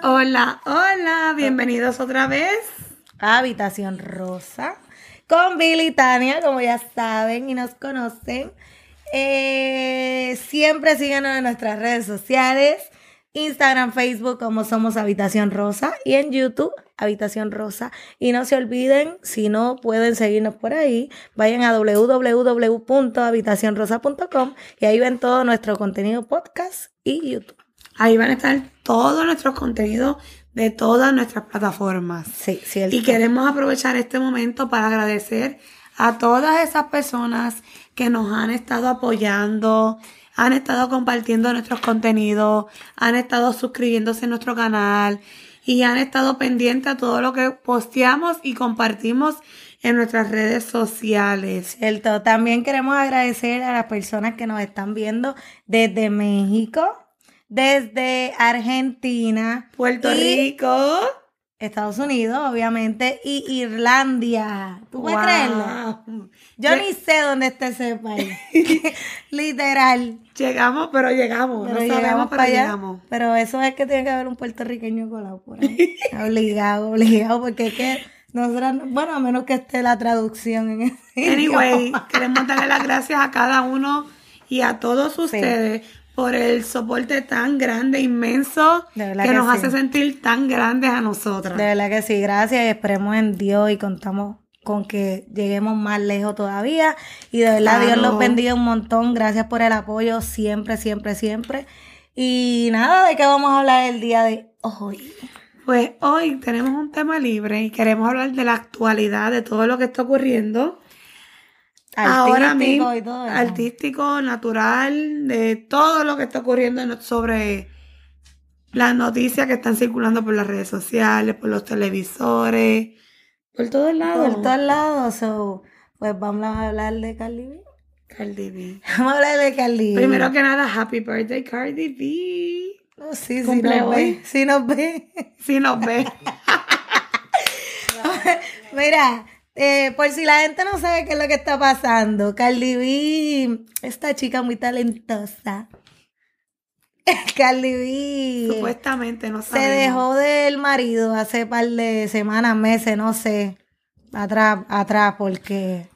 Hola, hola, bienvenidos otra vez. a Habitación Rosa con Billy y Tania, como ya saben y nos conocen. Eh, siempre síganos en nuestras redes sociales, Instagram, Facebook, como somos Habitación Rosa, y en YouTube, Habitación Rosa. Y no se olviden, si no pueden seguirnos por ahí, vayan a www.habitacionrosa.com y ahí ven todo nuestro contenido podcast y YouTube. Ahí van a estar todos nuestros contenidos de todas nuestras plataformas. Sí, cierto. Y queremos aprovechar este momento para agradecer a todas esas personas que nos han estado apoyando, han estado compartiendo nuestros contenidos, han estado suscribiéndose a nuestro canal y han estado pendientes a todo lo que posteamos y compartimos en nuestras redes sociales. Cierto. También queremos agradecer a las personas que nos están viendo desde México, desde Argentina, Puerto Rico. Estados Unidos, obviamente, y Irlandia. ¿Tú puedes Wow. creerlo? Yo ni sé dónde está ese país. Literal. Llegamos, pero llegamos. Pero no llegamos sabemos, pero para allá. llegamos. Pero eso es que tiene que haber un puertorriqueño colado por ahí. obligado, obligado, porque es que nosotros, no- bueno, a menos que esté la traducción en ese Anyway, idioma. queremos darle las gracias a cada uno y a todos ustedes por el soporte tan grande, inmenso, que, que nos sí. hace sentir tan grandes a nosotras. De verdad que sí, gracias y esperemos en Dios y contamos con que lleguemos más lejos todavía. Y de verdad, Dios Claro. los bendiga un montón. Gracias por el apoyo siempre, siempre, siempre. Y nada, ¿de qué vamos a hablar el día de hoy? Pues hoy tenemos un tema libre y queremos hablar de la actualidad, de todo lo que está ocurriendo. Ahora Artístico mismo, y todo artístico, natural, de todo lo que está ocurriendo en- sobre las noticias que están circulando por las redes sociales, por los televisores, por todos lados. Por todos lados. so, pues vamos a hablar de Cardi B. Cardi B. Vamos a hablar de Cardi B. Primero que nada, happy birthday, Cardi B. Oh, sí, sí nos ve. Sí nos ve. Si nos ve. Mira, eh, por si la gente no sabe qué es lo que está pasando, Cardi B, esta chica muy talentosa. Cardi B Supuestamente, no se dejó del marido hace par de semanas, meses, no sé, atrás, atrás, porque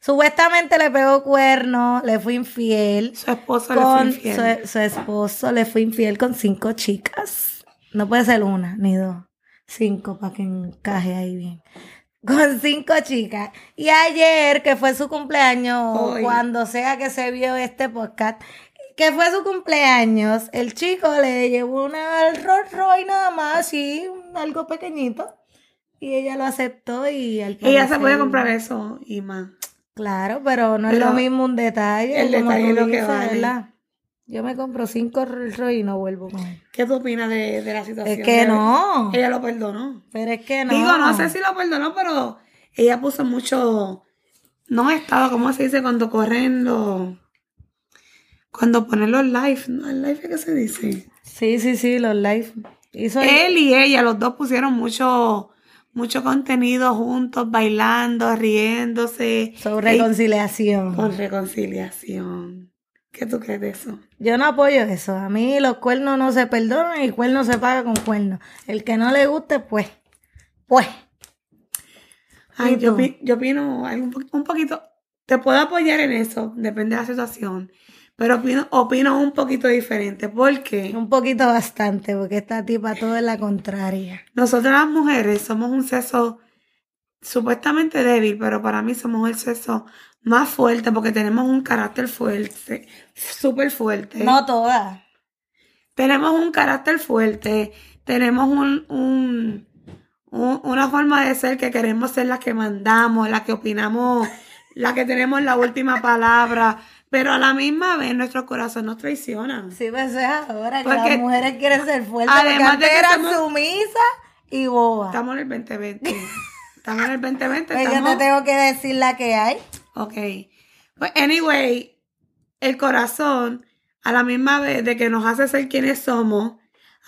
supuestamente le pegó cuerno, le fue infiel. Su esposo le fue infiel. su, su esposo le fue infiel con cinco chicas. No puede ser una ni dos. Cinco para que encaje ahí bien. Con cinco chicas. Y ayer, que fue su cumpleaños, Hoy. cuando sea que se vio este podcast, que fue su cumpleaños, el chico le llevó una Rolls Royce nada más, así, algo pequeñito. Y ella lo aceptó y al Ella se puede comprar eso y más. Claro, pero no es lo mismo un detalle. el detalle es lo que dices, vale. ¿verdad? Yo me compro cinco Rolls Royce y no vuelvo con él. ¿Qué tú opinas de, de la situación? Es que de- no. Ella lo perdonó. Pero es que no. Digo, no sé si lo perdonó, pero ella puso mucho. No estado, ¿cómo se dice? Cuando corren los. Cuando ponen los live, ¿no? ¿El live es que se dice? Sí, sí, sí, los live. Hizo Él y ella, los dos pusieron mucho, mucho contenido juntos, bailando, riéndose. sobre reconciliación. Con reconciliación. ¿Qué tú crees de eso? Yo no apoyo eso. A mí los cuernos no se perdonan y cuerno se paga con cuernos. El que no le guste, pues. Pues. Ay, ¿Y yo, yo opino algo un poquito, te puedo apoyar en eso, depende de la situación, pero opino, opino un poquito diferente, porque Un poquito bastante, porque esta tipa todo es la contraria. nosotras las mujeres somos un sexo supuestamente débil, pero para mí somos el sexo más fuerte porque tenemos un carácter fuerte, súper fuerte. No todas. Tenemos un carácter fuerte, tenemos un, un- un- una forma de ser que queremos ser las que mandamos, las que opinamos, las que tenemos la última palabra, pero a la misma vez nuestro corazón nos traiciona. Sí, pues es ahora que las mujeres quieren ser fuertes. Además porque de que eran sumisas y bobas. Estamos en el 2020. Estamos en el 2020. Pues yo estamos... te tengo que decir la que hay. Ok. Pues, anyway, el corazón, a la misma vez de que nos hace ser quienes somos,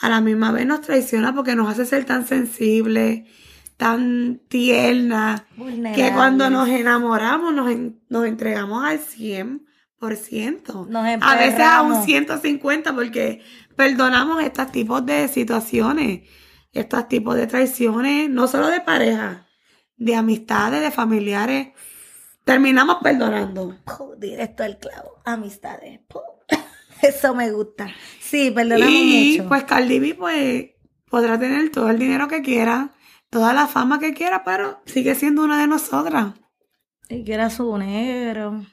a la misma vez nos traiciona porque nos hace ser tan sensibles, tan tiernas, que cuando nos enamoramos nos, en- nos entregamos al 100%. Nos A veces a un emperramos. 150 porque perdonamos estos tipos de situaciones, estos tipos de traiciones, no solo de pareja, de amistades, de familiares. Terminamos perdonando. Puh, directo al clavo. Amistades. Puh. Eso me gusta. Sí, perdonamos Y mucho. pues Cardi B pues podrá tener todo el dinero que quiera, toda la fama que quiera, pero sigue siendo una de nosotras. y que era su negro.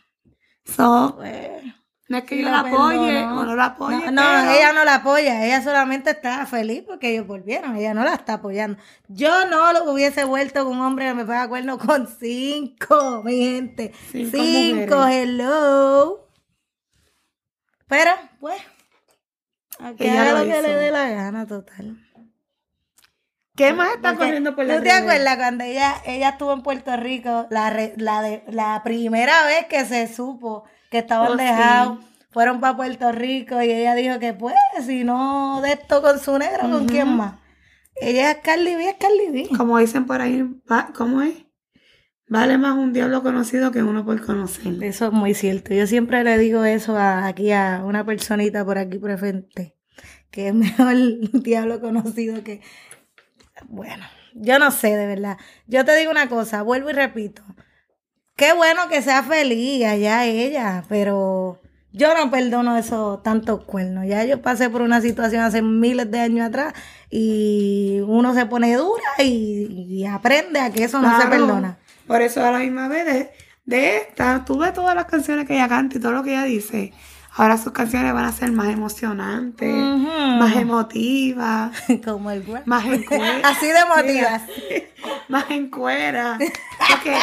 So, Pues, no es que sí yo la apoye o no la apoye. No, ella no la apoya, ella solamente está feliz porque ellos volvieron, ella no la está apoyando. Yo no lo hubiese vuelto con un hombre que me pega cuerno con cinco, mi gente. Cinco Cinco, hello. Pero, pues, a que Ella haga lo lo que le dé la gana, total. ¿Qué más está Porque, corriendo por la ¿Tú te acuerdas cuando ella, ella estuvo en Puerto Rico, la, re- la, de, la primera vez que se supo que estaban Oh, sí. dejados, fueron para Puerto Rico y ella dijo que pues, si no de esto con su negro, ¿con quién más? Ella es Cardi B, es Cardi B. Como dicen por ahí, ¿cómo es? Vale más un diablo conocido que uno por conocer. Eso es muy cierto. Yo siempre le digo eso a, aquí a una personita por aquí presente, que es mejor el diablo conocido que... Bueno, yo no sé, de verdad. Yo te digo una cosa, vuelvo y repito. Qué bueno que sea feliz allá ella, pero yo no perdono esos tantos cuernos. Ya yo pasé por una situación hace miles de años atrás y uno se pone dura y, y aprende a que eso no se perdona. Por eso a la misma vez de, de esta, tú ves todas las canciones que ella canta y todo lo que ella dice. Ahora sus canciones van a ser más emocionantes, más emotivas, Como el güey. más en cuera. Así de motivas. más en cuera. Porque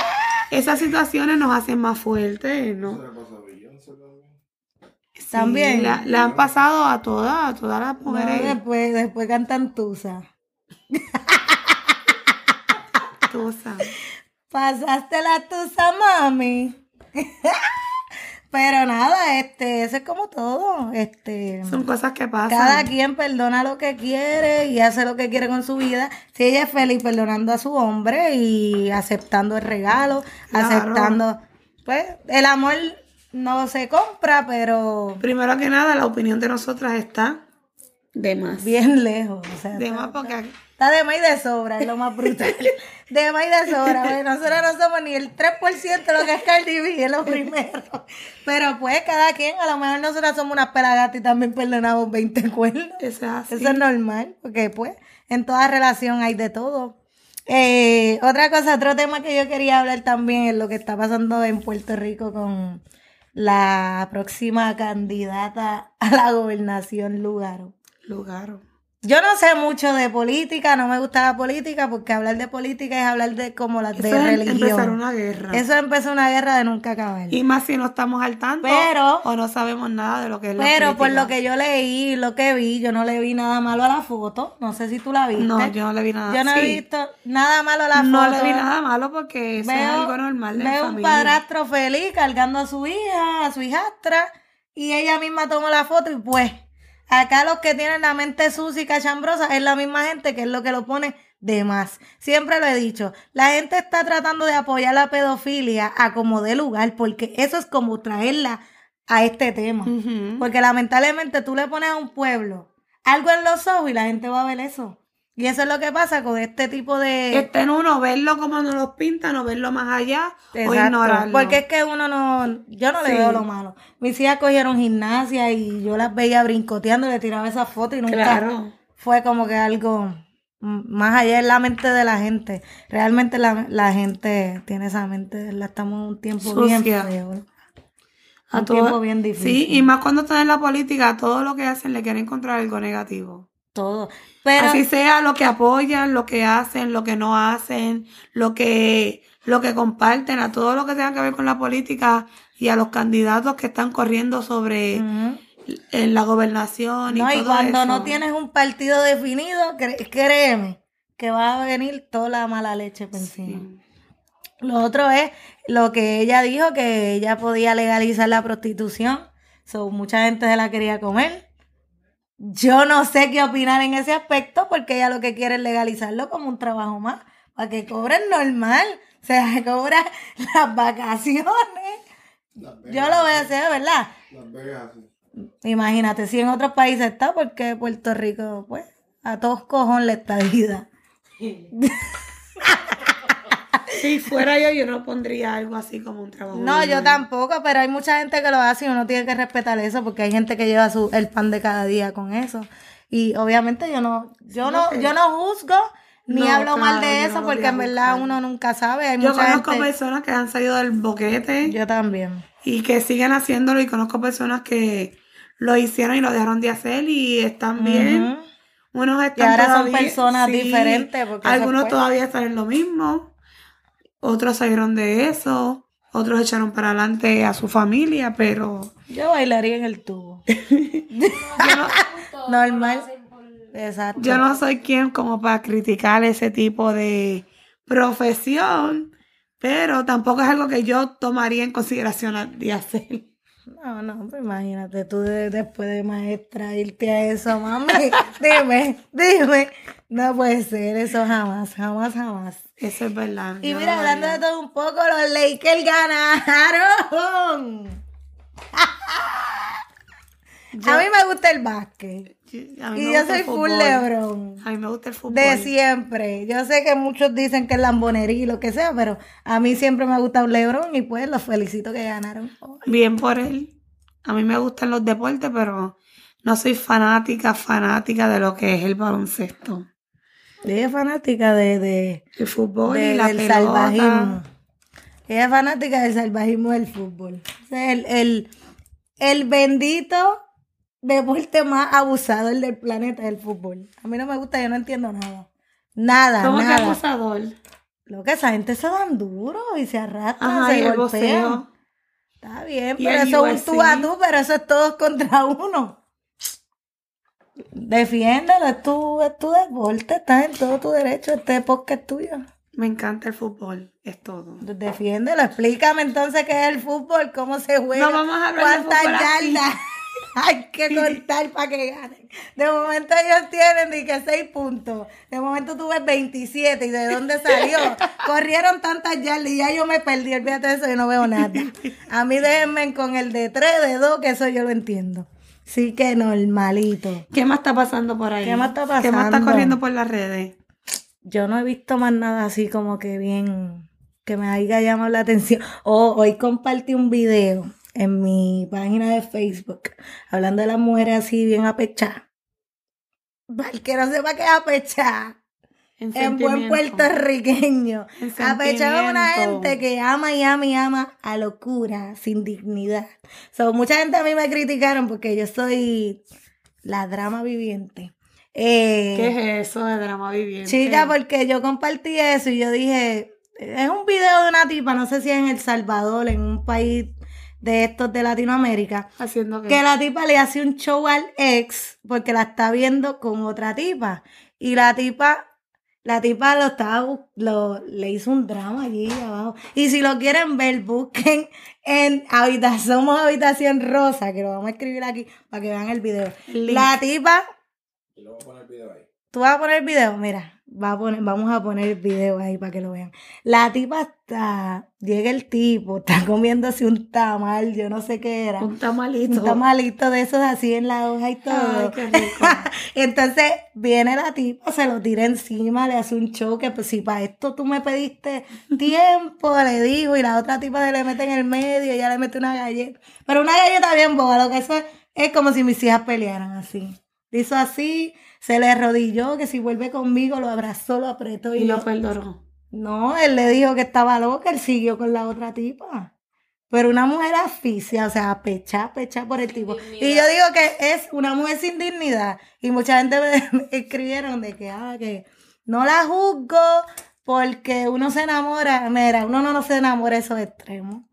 esas situaciones nos hacen más fuertes, ¿no? Sí, También. la- le han pasado a todas, a todas las No, mujeres. después, después cantan Tusa. Tusa. Pasaste la Tusa, mami. Pero nada, este, eso es como todo. Este, Son cosas que pasan. cada quien perdona lo que quiere y hace lo que quiere con su vida. Si ella es feliz perdonando a su hombre y aceptando el regalo, Claro. aceptando, pues, el amor no se compra, pero Primero que nada, la opinión de nosotras está de más. bien lejos. O sea, De más porque Está de más y de sobra, es lo más brutal. De más y de sobra. Bueno, nosotros no somos ni el 3% de lo que es Cardi B, es lo primero. Pero pues, cada quien, a lo mejor nosotras somos unas pelagatas y también perdonamos 20 cuernos. eso es así. Eso es normal, porque pues, en toda relación hay de todo. Eh, otra cosa, otro tema que yo quería hablar también es lo que está pasando en Puerto Rico con la próxima candidata a la gobernación Lugaro. Lugar. Yo no sé mucho de política, no me gusta la política porque hablar de política es hablar de como la de Eso es religión. empezar una guerra. Eso empezó una guerra de nunca acabar. Y más si no estamos al tanto Pero- o no sabemos nada de lo que es la Pero por lo que yo leí, lo que vi, yo no le vi nada malo a la foto. No sé si tú la viste. No, yo no le vi nada. Yo no he visto nada malo a la foto. No le vi nada malo porque eso es algo normal de veo un padrastro feliz cargando a su hija, a su hijastra, y ella misma tomó la foto y pues, acá los que tienen la mente sucia y cachambrosa es la misma gente que es lo que lo pone de más. Siempre lo he dicho, la gente está tratando de apoyar la pedofilia a como dé lugar, porque eso es como traerla a este tema. Porque lamentablemente tú le pones a un pueblo algo en los ojos y la gente va a ver eso. Y eso es lo que pasa con este tipo de... Está en uno verlo como nos lo pintan o verlo más allá o Exacto, ignorarlo. Porque es que uno no, yo no le Sí. veo lo malo. Mis hijas cogieron gimnasia y yo las veía brincoteando le tiraba esas fotos y nunca Claro. fue como que algo más allá en la mente de la gente. Realmente la, la gente tiene esa mente, la estamos un tiempo bien feo. A Un todo- tiempo bien difícil. Sí, y más cuando están en la política, todo lo que hacen le quieren encontrar algo negativo. Todo. Pero Así sea lo que apoyan, lo que hacen, lo que no hacen, lo que, lo que comparten, a todo lo que tenga que ver con la política y a los candidatos que están corriendo sobre en la gobernación y No, y todo cuando eso. no tienes un partido definido, cre- créeme que va a venir toda la mala leche por encima. Sí. Lo otro es lo que ella dijo, que ella podía legalizar la prostitución. So, mucha gente se la quería comer. Yo no sé qué opinar en ese aspecto porque ella lo que quiere es legalizarlo como un trabajo más, para que cobren normal. O sea, cobra las vacaciones. Yo lo voy a hacer, ¿verdad? Las Vegas, sí. Imagínate, si en otros países está, porque Puerto Rico, pues, a todos cojón la estadía. Si fuera yo, yo no pondría algo así como un trabajo. No, yo tampoco, pero hay mucha gente que lo hace y uno tiene que respetar eso porque hay gente que lleva su, el pan de cada día con eso. Y obviamente yo no, yo no, yo no juzgo ni No, hablo mal de eso no porque en verdad uno nunca sabe. Hay Yo mucha conozco gente- personas que han salido del boquete Yo también. y que siguen haciéndolo y conozco personas que lo hicieron y lo dejaron de hacer y están bien. Unos están Y ahora son todavía- personas diferentes, porque algunos todavía están en lo mismo. Otros salieron de eso. Otros echaron para adelante a su familia, pero Yo bailaría en el tubo. Normal. Exacto. yo no soy quien como para criticar ese tipo de profesión, pero tampoco es algo que yo tomaría en consideración de hacer. No, no, pues imagínate tú de- después de maestra irte a eso, mami. dime, dime. No puede ser eso jamás, jamás, jamás. Eso es verdad. Y mira, hablando de todo un poco, los Lakers ganaron. A mí me gusta el básquet. A mí me Y yo gusta soy el full fútbol. Lebron. A mí me gusta el fútbol. De siempre. Yo sé que muchos dicen que es lambonería y lo que sea, pero a mí siempre me ha gustado LeBron y pues los felicito que ganaron. Bien por él. A mí me gustan los deportes, pero no soy fanática, fanática de lo que es el baloncesto. Ella es fanática de, de, El fútbol de- y la del pelota. salvajismo. Ella es fanática del salvajismo del fútbol. El, el, el bendito deporte más abusado el del planeta del fútbol. A mí no me gusta, yo no entiendo nada. Nada, ¿Cómo que nada. abusador? Lo que esa gente se dan duro y se arrastran, Ajá, se el golpean. Está bien, pero el eso es un tú a tú, pero eso es todos contra uno. Defiéndelo, es tu, es tu deporte, estás en todo tu derecho, este podcast es tuyo. Me encanta el fútbol, es todo. Defiéndelo, explícame entonces qué es el fútbol, cómo se juega, No vamos a hablar cuántas yardas hay que cortar para que ganen. De momento ellos tienen de que 6 puntos, de momento tú ves 27 y de dónde salió. Corrieron tantas yardas y ya yo me perdí, olvídate de eso, yo no veo nada. A mí déjenme con el de 3, de 2, que eso yo lo entiendo. Sí que normalito. ¿Qué más está pasando por ahí? ¿Qué más está ¿Qué más está pasando? corriendo por las redes? Yo no he visto más nada así como que bien, que me haya llamado la atención. Oh, hoy compartí un video en mi página de Facebook hablando de las mujeres así bien apechadas. Para el que no sepa qué es apechar, En, en buen puertorriqueño. En Apechar es una gente que ama y ama y ama a locura, sin dignidad. So, mucha gente a mí me criticaron porque yo soy la drama viviente. Eh, ¿Qué es eso de drama viviente? Chica, porque yo compartí eso y yo dije, es un video de una tipa, no sé si es en El Salvador, en un país de estos de Latinoamérica, Haciendo que... que la tipa le hace un show al ex porque la está viendo con otra tipa. Y la tipa, la tipa lo estaba, lo, le hizo un drama allí abajo. Y si lo quieren ver, busquen en habitación, somos habitación rosa, que lo vamos a escribir aquí para que vean el video. Link. La tipa Y luego poner el video ahí. Tú vas a poner el video, mira, va a poner, vamos a poner el video ahí para que lo vean. La tipa está, llega el tipo, está comiéndose un tamal, yo no sé qué era. Un tamalito. Un tamalito de esos así en la hoja y todo. Ay, qué rico. Entonces viene la tipa, se lo tira encima, le hace un show que pues si para esto tú me pediste tiempo, le dijo, y la otra tipa se le mete en el medio, ella le mete una galleta. Pero una galleta bien boba, lo que eso es, es como si mis hijas pelearan así. Hizo así, se le arrodilló, que si vuelve conmigo lo abrazó, lo apretó y, Y lo perdonó. no, él le dijo que estaba loca, él siguió con la otra tipa. Pero una mujer asfixia, o sea, pecha, pecha por el tipo. Y yo digo que es una mujer sin dignidad. Y mucha gente me, me escribieron de que, ah, que no la juzgo porque uno se enamora. Mira, uno no, no se enamora de esos extremos.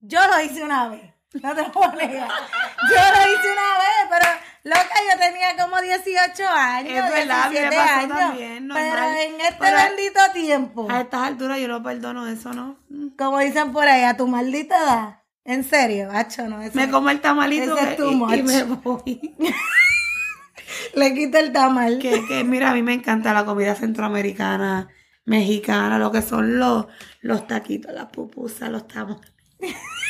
Yo lo hice una vez. No te lo voy a negar. Yo lo hice una vez, pero loca, yo tenía como 18 años. Es verdad, a mí me 17 pasó años. también, Pero en este Pero- bendito tiempo, A estas alturas yo no perdono eso, ¿no? Mm. como dicen por ahí, a tu maldita edad. En serio, hacho, no. Eso Me como el tamalito Ese es y, me voy. Le quito el tamal. que, que mira, a mí me encanta la comida centroamericana, mexicana, lo que son los, los taquitos, las pupusas, los tamales.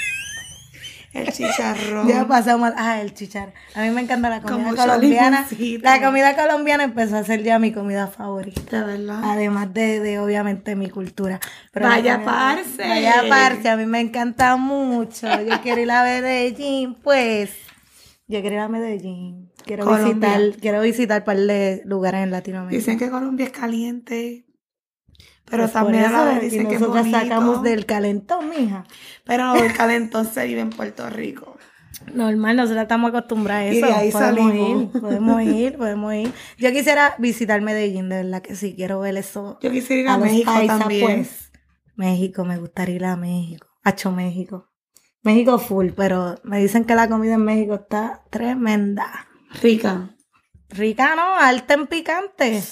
El chicharrón. Ya pasamos. Ah, el chicharrón. A mí me encanta la comida colombiana. La comida colombiana empezó a ser ya mi comida favorita. De verdad. Además de, de, obviamente, mi cultura. Vaya parce. Vaya parce, a mí me encanta mucho. Yo quiero ir a Medellín, pues. Yo quiero ir a Medellín. Quiero Colombia. visitar, quiero visitar un par de lugares en Latinoamérica. Dicen que Colombia es caliente. Pero Pues también a la vez y dicen que nosotros sacamos del calentón, mija. Pero el calentón se vive en Puerto Rico. Normal, nosotros estamos acostumbrados a Y eso. de ahí podemos salimos. ir, podemos ir, podemos ir. Yo quisiera visitar Medellín, de verdad que sí, quiero ver eso. Yo quisiera ir a, los México también. pues. México, me gustaría ir a México. Hacho México. México full, pero me dicen que la comida en México está tremenda. Rica. Rica, ¿no? Alta en picante.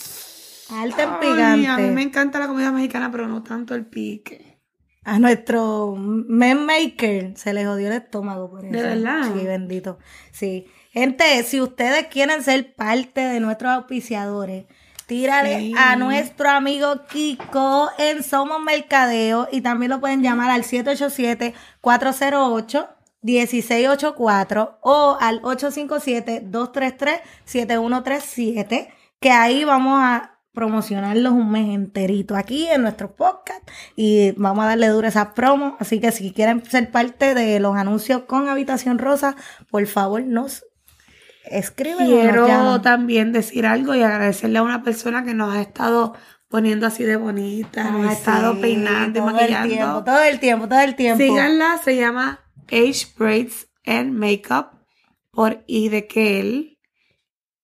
Alta en Ay, picante. a mí me encanta la comida mexicana, pero no tanto el pique. A nuestro men maker se le jodió el estómago por eso. ¿De verdad? Sí, bendito. Sí. Gente, si ustedes quieren ser parte de nuestros auspiciadores, tírale Sí. a nuestro amigo Kiko en Somos Mercadeo y también lo pueden llamar al 787-408-1684 o al 857-233-7137, que ahí vamos a promocionarlos un mes enterito aquí en nuestro podcast y vamos a darle duro a esas promos. Así que si quieren ser parte de los anuncios con Habitación Rosa, por favor nos escriben. Quiero también decir algo y agradecerle a una persona que nos ha estado poniendo así de bonita, nos ha estado peinando y todo maquillando. El tiempo, todo el tiempo, todo el tiempo. Síganla, se llama Age Braids and Makeup por Idekel.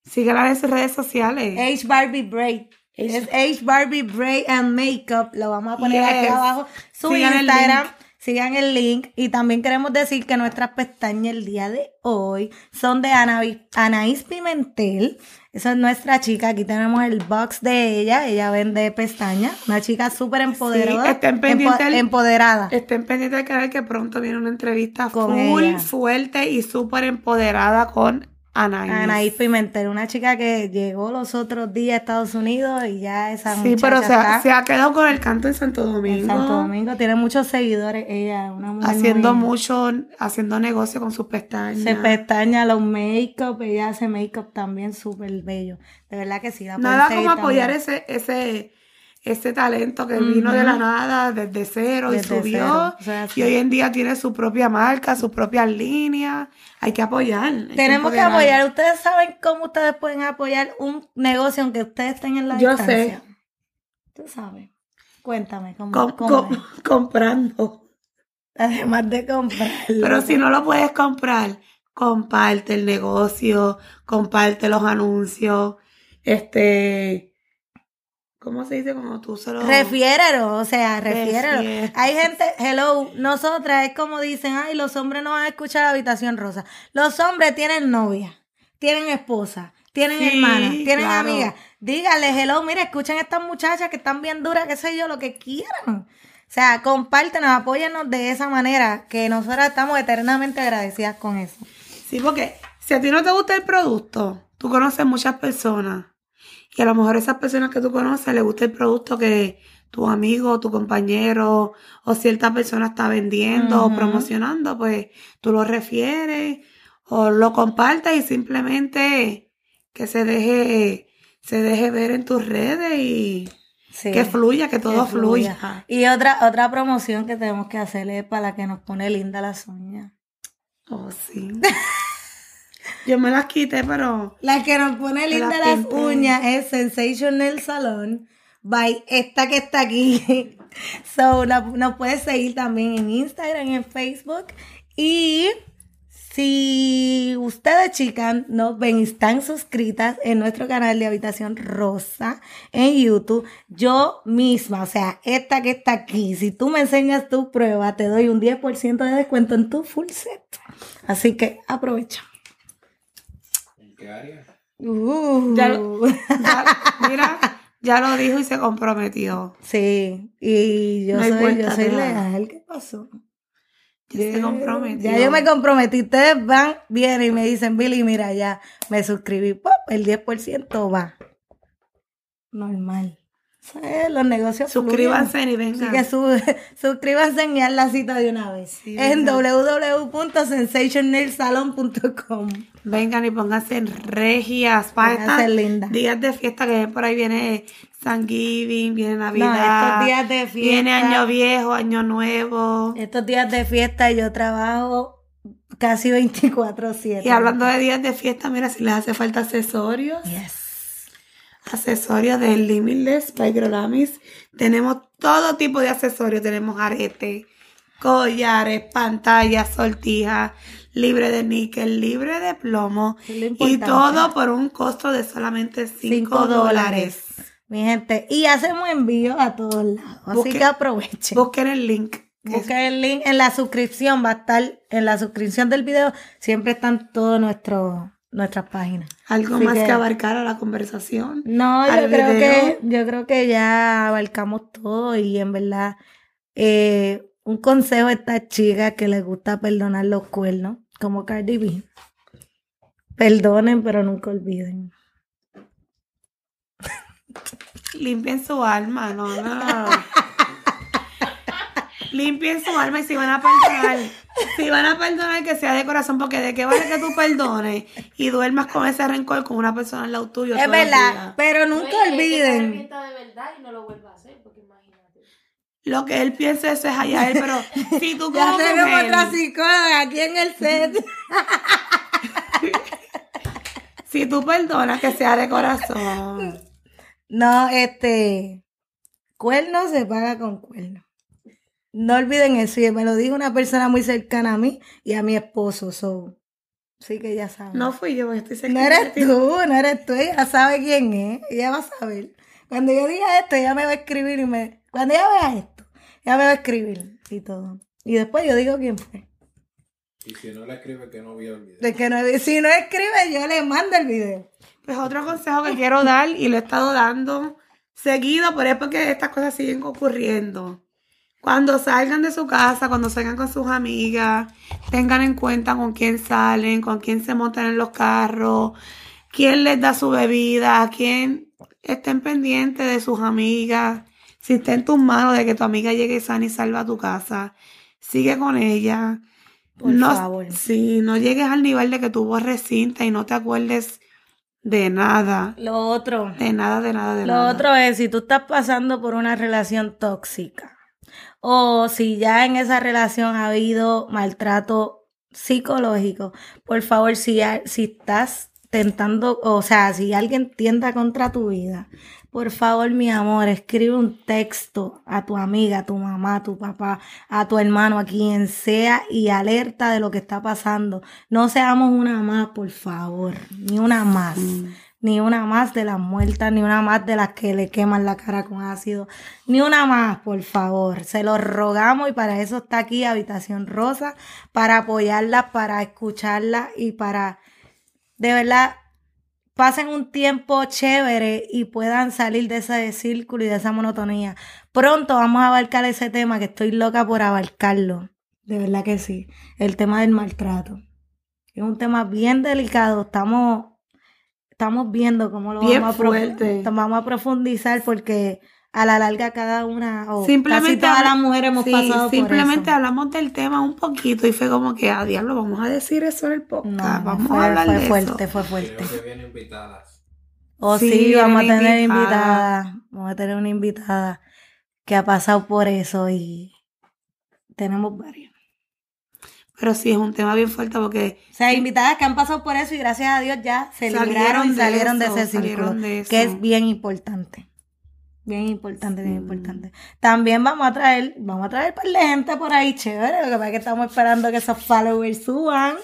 Síganla en sus redes sociales. H Barbie Braid. Es H Barbie Braid and Makeup. Lo vamos a poner aquí abajo. Su Sigan el Instagram. link. Sigan el link. Y también queremos decir que nuestras pestañas el día de hoy son de Anaí, Anaís Pimentel. Esa es nuestra chica. Aquí tenemos el box de ella. Ella vende pestañas. Una chica súper empoderada. estén pendientes empo- empoderada. Estén pendientes del canal que pronto viene una entrevista Con full, ella. fuerte y súper empoderada con Anaís. Anaís Pimentel, una chica que llegó los otros días a Estados Unidos y ya esa Sí, pero se está ha, se ha quedado con el canto en Santo Domingo. en Santo Domingo. Tiene muchos seguidores ella, una mujer Haciendo muy- mucho, haciendo negocio con sus pestañas. Se pestaña los make-up, ella hace make-up también súper bello. De verdad que sí, la Nada como apoyar ese, ese, ese talento que vino de la nada, desde cero y subió. cero, o sea, sí. y hoy en día tiene su propia marca, sus propias líneas. Hay que apoyar. hay Tenemos que apoyar. Ustedes saben cómo ustedes pueden apoyar un negocio aunque ustedes estén en la Yo distancia. Tú sabes. Cuéntame cómo, Com- cómo com- comprando. Además de comprarlo. Pero si no lo puedes comprar, comparte el negocio, comparte los anuncios, este, ¿cómo se dice? Como tú solo... Refiérelo, o sea, refiérelo. Hay gente, hello, nosotras es como dicen, ay, los hombres no van a escuchar la habitación rosa. Los hombres tienen novia, tienen esposa, tienen Sí, hermanas, tienen claro. amigas. Díganle, hello, mira, escuchen a estas muchachas que están bien duras, qué sé yo, lo que quieran. O sea, compártenos, apóyennos de esa manera, que nosotras estamos eternamente agradecidas con eso. Sí, porque si a ti no te gusta el producto, tú conoces muchas personas y a lo mejor esas personas que tú conoces les gusta el producto que tu amigo, tu compañero o cierta persona está vendiendo o promocionando, pues tú lo refieres o lo compartes y simplemente que se deje se deje ver en tus redes y Sí. que fluya, que todo Que fluya. fluya. Y otra, otra promoción que tenemos que hacerle es para la que nos pone linda las uñas. Oh, sí. Yo me las quité, pero La que nos pone linda la las pinté. uñas es Sensational Salon by esta que está aquí. So, la- nos puedes seguir también en Instagram, en Facebook. Y si ustedes, chicas, nos ven y están suscritas en nuestro canal de Habitación Rosa en YouTube, yo misma, o sea, esta que está aquí, si tú me enseñas tu prueba, te doy un 10% de descuento en tu full set. Así que aprovecha. ¿En qué área? Uh. Ya lo- ya- mira, ya lo dijo y se comprometió. Sí, y yo No soy, yo soy leal. ¿Qué pasó? Ya se comprometió. Ya yo me comprometí. Ustedes van, vienen y me dicen, Billy, mira, ya me suscribí. ¡pop! El 10% va. Normal. Los negocios Suscríbanse y vengan. Así que su- suscríbanse y haz la cita de una vez. Sí, en www.sensationnailsalon.com Vengan y pónganse en regias para lindas. días de fiesta que por ahí viene Thanksgiving, viene No, Navidad, estos días de fiesta. viene Año Viejo, Año Nuevo. Estos días de fiesta yo trabajo casi 24/7. Y hablando de días de fiesta, mira, si les hace falta accesorios, Yes. Accesorios de Limitless by Grolamis, tenemos todo tipo de accesorios. Tenemos aretes, collares, pantallas, sortijas, libre de níquel, libre de plomo. Y todo por un costo de solamente 5 5 dólares. Mi gente. Y hacemos envío a todos lados. Así que aprovechen. Busquen el link. que Busquen el link en la suscripción. Va a estar en la suscripción del video. Siempre están todas nuestras páginas. Algo Así más que, que- abarcar a la conversación. No, yo creo video. que yo creo que ya abarcamos todo y en verdad eh, un consejo a estas chicas que les gusta perdonar los cuernos, como Cardi B. Perdonen, pero nunca olviden. Limpien su alma, no, no. Limpien su alma y si van a perdonar, si van a perdonar que sea de corazón, porque de qué vale que tú perdones y duermas con ese rencor con una persona al lado tuyo. Es verdad, pero nunca Oye, se olviden. arrepienta de verdad y no lo vuelva a hacer, porque imagínate. Lo que él piensa eso es allá él, pero si tú Ya como tenemos mujer, otra psicóloga aquí en el set. si tú perdonas que sea de corazón. No, este, cuerno se paga con cuerno. No olviden eso, y me lo dijo una persona muy cercana a mí y a mi esposo, so. Sí que ya saben. No fui yo, estoy No cerca eres de ti. tú, no eres tú, ella sabe quién es, ella va a saber. Cuando yo diga esto, ella me va a escribir y me... Cuando ella vea esto, ella me va a escribir y todo. Y después yo digo quién fue. Y si no le escribe que no vio el video. De que no, si no escribe, yo le mando el video. Pues otro consejo que quiero dar y lo he estado dando seguido, pero es porque estas cosas siguen ocurriendo. Cuando salgan de su casa, cuando salgan con sus amigas, tengan en cuenta con quién salen, con quién se montan en los carros, quién les da su bebida, quién estén pendientes de sus amigas. Si está en tus manos de que tu amiga llegue sana y salva a tu casa, sigue con ella. Por no, favor. Sí, no llegues al nivel de que tú borres cinta y no te acuerdes de nada. Lo otro. De nada, de nada, de Lo nada. otro es si tú estás pasando por una relación tóxica o si ya en esa relación ha habido maltrato psicológico, por favor, si, si estás tentando, o sea, si alguien tienda contra tu vida, por favor, mi amor, escribe un texto a tu amiga, a tu mamá, a tu papá, a tu hermano, a quien sea y alerta de lo que está pasando. No seamos una más, por favor, ni una más. Ni una más de las muertas, ni una más de las que le queman la cara con ácido, ni una más, por favor. Se lo rogamos y para eso está aquí Habitación Rosa, para apoyarla, para escucharla y para, de verdad, pasen un tiempo chévere y puedan salir de ese círculo y de esa monotonía. Pronto vamos a abarcar ese tema que estoy loca por abarcarlo. De verdad que sí. El tema del maltrato. Es un tema bien delicado. Estamos estamos viendo cómo lo Bien vamos, a fuerte. vamos a profundizar porque a la larga cada una o Simplemente casi todas las mujeres hemos Sí, pasado simplemente por eso. hablamos del tema un poquito y fue como que, a diablo, vamos a decir eso en el podcast. No, vamos fue, a hablar fue de fuerte, eso. fue fuerte. Creo que vienen invitadas. O Sí, sí, vamos a tener invitadas. invitada, vamos a tener una invitada que ha pasado por eso y tenemos varios. Pero sí, es un tema bien fuerte porque O sea, invitadas que han pasado por eso y gracias a Dios ya se libraron y Salieron de eso, ese círculo, de que es bien importante. Bien importante, bien importante. También vamos a traer, vamos a traer par de gente por ahí chévere, lo que pasa es que estamos esperando que esos followers suban,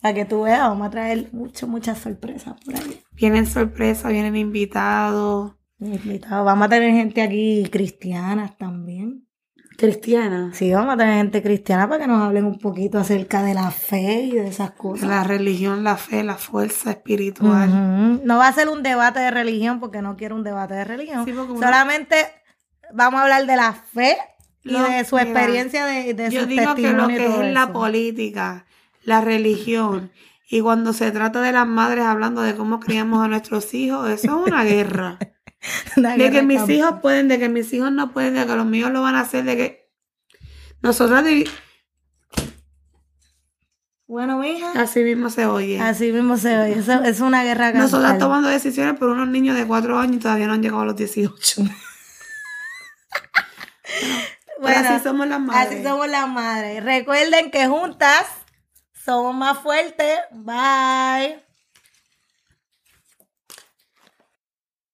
para que tú veas, vamos a traer muchas, muchas sorpresas por ahí. vienen sorpresas, vienen invitados. Invitados. Vamos a tener gente aquí cristianas también. Cristiana. Sí, vamos a tener gente cristiana para que nos hablen un poquito acerca de la fe y de esas cosas. La religión, la fe, la fuerza espiritual. No va a ser un debate de religión porque no quiero un debate de religión. Sí, porque uno- Solamente vamos a hablar de la fe y de su mira, experiencia de, de Yo digo que lo que es la eso. política, la religión, y cuando se trata de las madres hablando de cómo criamos a nuestros hijos, eso es una guerra. De que mis hijos pueden, de que mis hijos no pueden, de que los míos lo van a hacer, de que nosotros divi- Bueno, mija. así mismo se oye. Así mismo se oye. Eso es una guerra campal. Nosotras tomando decisiones por unos niños de 4 años y todavía no han llegado a los 18. Pero Bueno, así somos las madres. Así somos las madres. Recuerden que juntas somos más fuertes. Bye.